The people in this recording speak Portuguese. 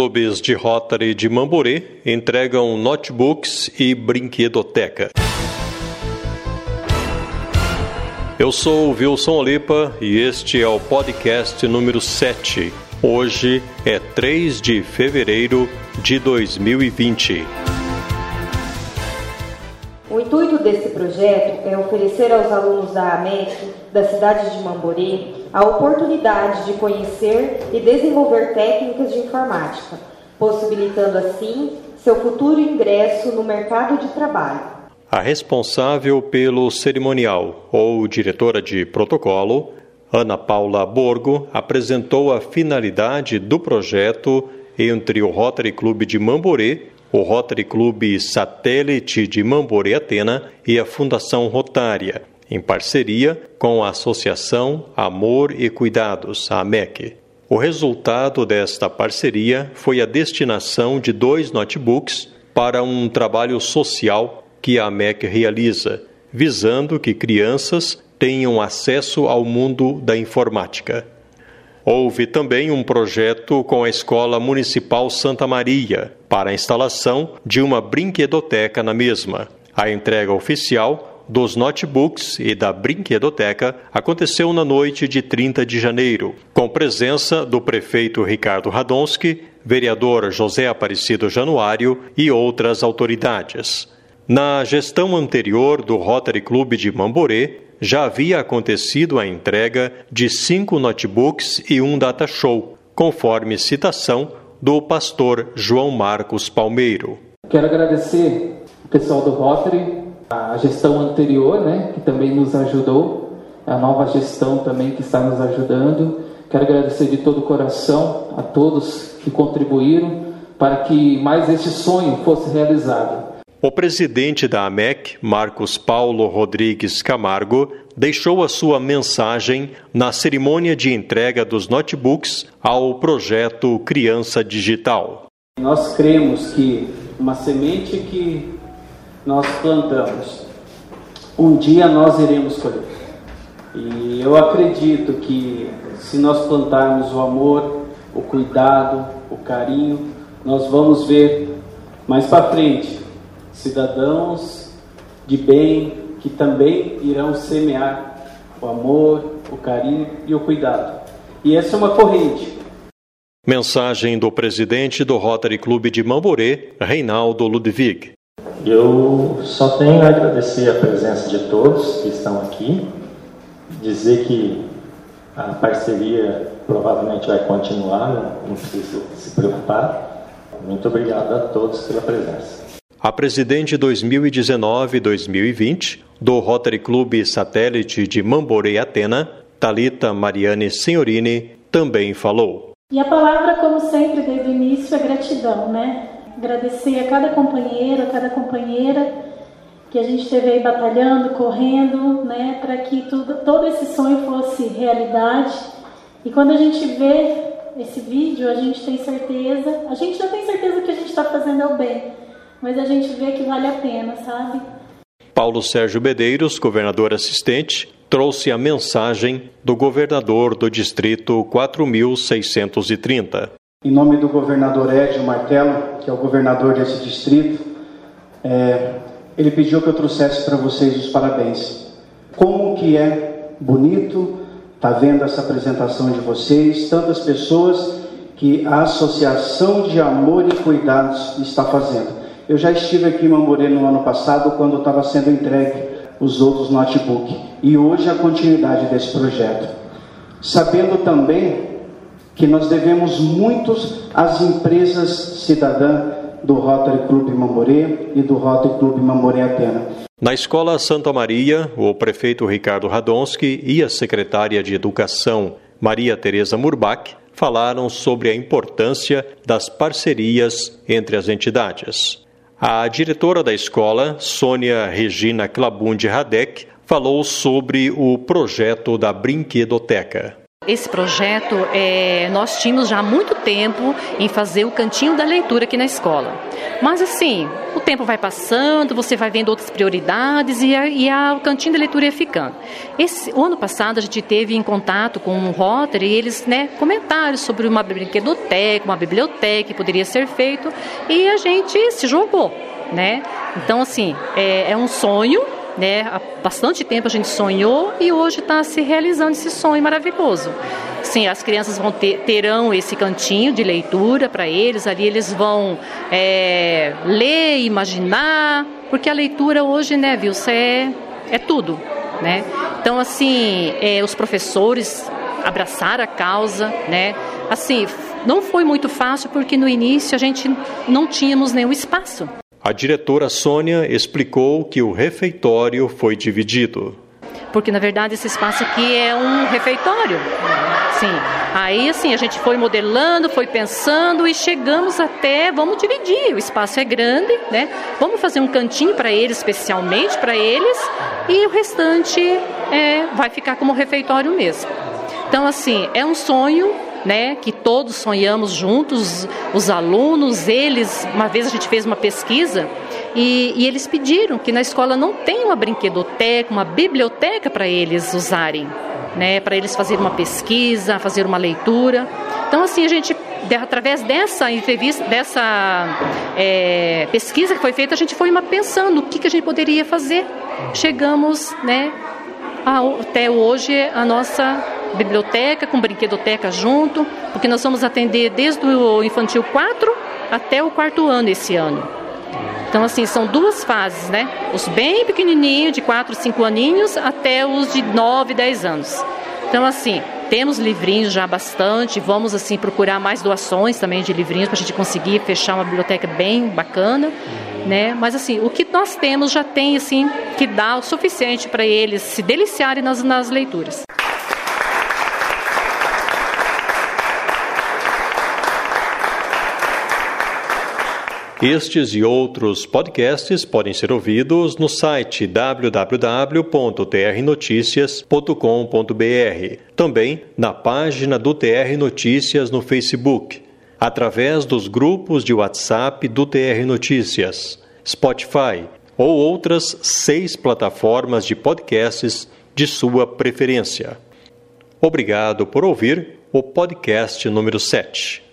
Clubes de Rotary de Mamborê entregam notebooks e brinquedoteca. Eu sou Wilson Olipa e este é o podcast número 7. Hoje é 3 de fevereiro de 2020. O intuito desse projeto é oferecer aos alunos da AMEC, da cidade de Mamborê, a oportunidade de conhecer e desenvolver técnicas de informática, possibilitando assim seu futuro ingresso no mercado de trabalho. A responsável pelo cerimonial, ou diretora de protocolo, Ana Paula Borgo, apresentou a finalidade do projeto entre o Rotary Clube de Mamborê o Rotary Clube Satélite de Mamborê Atena e a Fundação Rotária, em parceria com a Associação Amor e Cuidados, a AMEC. O resultado desta parceria foi a destinação de dois notebooks para um trabalho social que a AMEC realiza, visando que crianças tenham acesso ao mundo da informática. Houve também um projeto com a Escola Municipal Santa Maria para a instalação de uma brinquedoteca na mesma. A entrega oficial dos notebooks e da brinquedoteca aconteceu na noite de 30 de janeiro, com presença do prefeito Ricardo Radonski, vereador José Aparecido Januário e outras autoridades. Na gestão anterior do Rotary Clube de Mamborê, já havia acontecido a entrega de cinco notebooks e um data show, conforme citação do pastor João Marcos Palmeiro. Quero agradecer o pessoal do Rotary, a gestão anterior, né, que também nos ajudou, a nova gestão também que está nos ajudando. Quero agradecer de todo o coração a todos que contribuíram para que mais este sonho fosse realizado. O presidente da AMEC, Marcos Paulo Rodrigues Camargo, deixou a sua mensagem na cerimônia de entrega dos notebooks ao projeto Criança Digital. Nós cremos que uma semente que nós plantamos, um dia nós iremos colher. E eu acredito que se nós plantarmos o amor, o cuidado, o carinho, nós vamos ver mais para frente cidadãos de bem que também irão semear o amor, o carinho e o cuidado. E essa é uma corrente. Mensagem do presidente do Rotary Clube de Mamborê, Reinaldo Ludwig. Eu só tenho a agradecer a presença de todos que estão aqui, dizer que a parceria provavelmente vai continuar, não precisa se preocupar. Muito obrigado a todos pela presença. A presidente 2019-2020 do Rotary Clube Satélite de Mamborê Atena, Talita Mariane Senhorini, também falou. E a palavra, como sempre, desde o início, é gratidão, né? Agradecer a cada companheiro, a cada companheira que a gente esteve aí batalhando, correndo, né, para que tudo, todo esse sonho fosse realidade. E quando a gente vê esse vídeo, a gente tem certeza, a gente já tem certeza que a gente está fazendo o bem mas a gente vê que vale a pena, sabe? Paulo Sérgio Bedeiros, governador assistente, trouxe a mensagem do governador do distrito 4630. Em nome do governador Edio Martelo, que é o governador desse distrito, é, ele pediu que eu trouxesse para vocês os parabéns. Como que é bonito estar tá vendo essa apresentação de vocês, tantas pessoas que a Associação de Amor e Cuidados está fazendo. Eu já estive aqui em Mamborê no ano passado, quando estava sendo entregue os outros notebooks. E hoje a continuidade desse projeto. Sabendo também que nós devemos muitos às empresas cidadãs do Rotary Clube Mamborê e do Rotary Clube Mamborê Atena. Na Escola Santa Maria, o prefeito Ricardo Radonski e a secretária de Educação, Maria Tereza Murbach, falaram sobre a importância das parcerias entre as entidades. A diretora da escola, Sônia Regina Clabunde Radek, falou sobre o projeto da Brinquedoteca. Esse projeto é, nós tínhamos já há muito tempo em fazer o cantinho da leitura aqui na escola. Mas assim, o tempo vai passando, você vai vendo outras prioridades e, a, e a, o cantinho da leitura ia ficando. Esse, o ano passado a gente teve em contato com o Rotary e eles né, comentaram sobre uma brinquedoteca, uma biblioteca que poderia ser feito e a gente se jogou. Né? Então, assim, é, é um sonho né? Há bastante tempo a gente sonhou e hoje está se realizando esse sonho maravilhoso. Sim, as crianças vão ter, terão esse cantinho de leitura para eles, ali eles vão é, ler, imaginar, porque a leitura hoje, né, viu, é, é tudo, né? Então, assim, é, os professores abraçaram a causa, né? Assim, não foi muito fácil porque no início a gente não tínhamos nenhum espaço. A diretora Sônia explicou que o refeitório foi dividido. Porque na verdade esse espaço aqui é um refeitório. Sim. Aí assim, a gente foi modelando, foi pensando e chegamos até, vamos dividir, o espaço é grande, né? Vamos fazer um cantinho para eles, especialmente para eles, e o restante é, vai ficar como refeitório mesmo. Então assim, é um sonho né, que todos sonhamos juntos, os alunos, eles, uma vez a gente fez uma pesquisa e, e eles pediram que na escola não tem uma brinquedoteca, uma biblioteca para eles usarem, né, para eles fazerem uma pesquisa, fazer uma leitura. Então assim a gente através dessa entrevista, dessa é, pesquisa que foi feita, a gente foi uma pensando o que, que a gente poderia fazer. Chegamos, né, até hoje a nossa biblioteca com brinquedoteca junto, porque nós vamos atender desde o infantil 4 até o quarto ano esse ano. Então, assim, são duas fases, né? Os bem pequenininhos, de 4, 5 aninhos, até os de 9, 10 anos. Então, assim, temos livrinhos já bastante, vamos, assim, procurar mais doações também de livrinhos para a gente conseguir fechar uma biblioteca bem bacana né? Mas assim, o que nós temos já tem assim que dá o suficiente para eles se deliciarem nas, nas leituras. Estes e outros podcasts podem ser ouvidos no site www.trnoticias.com.br, também na página do TR Notícias no Facebook através dos grupos de WhatsApp do TR Notícias, Spotify ou outras seis plataformas de podcasts de sua preferência. Obrigado por ouvir o podcast número 7.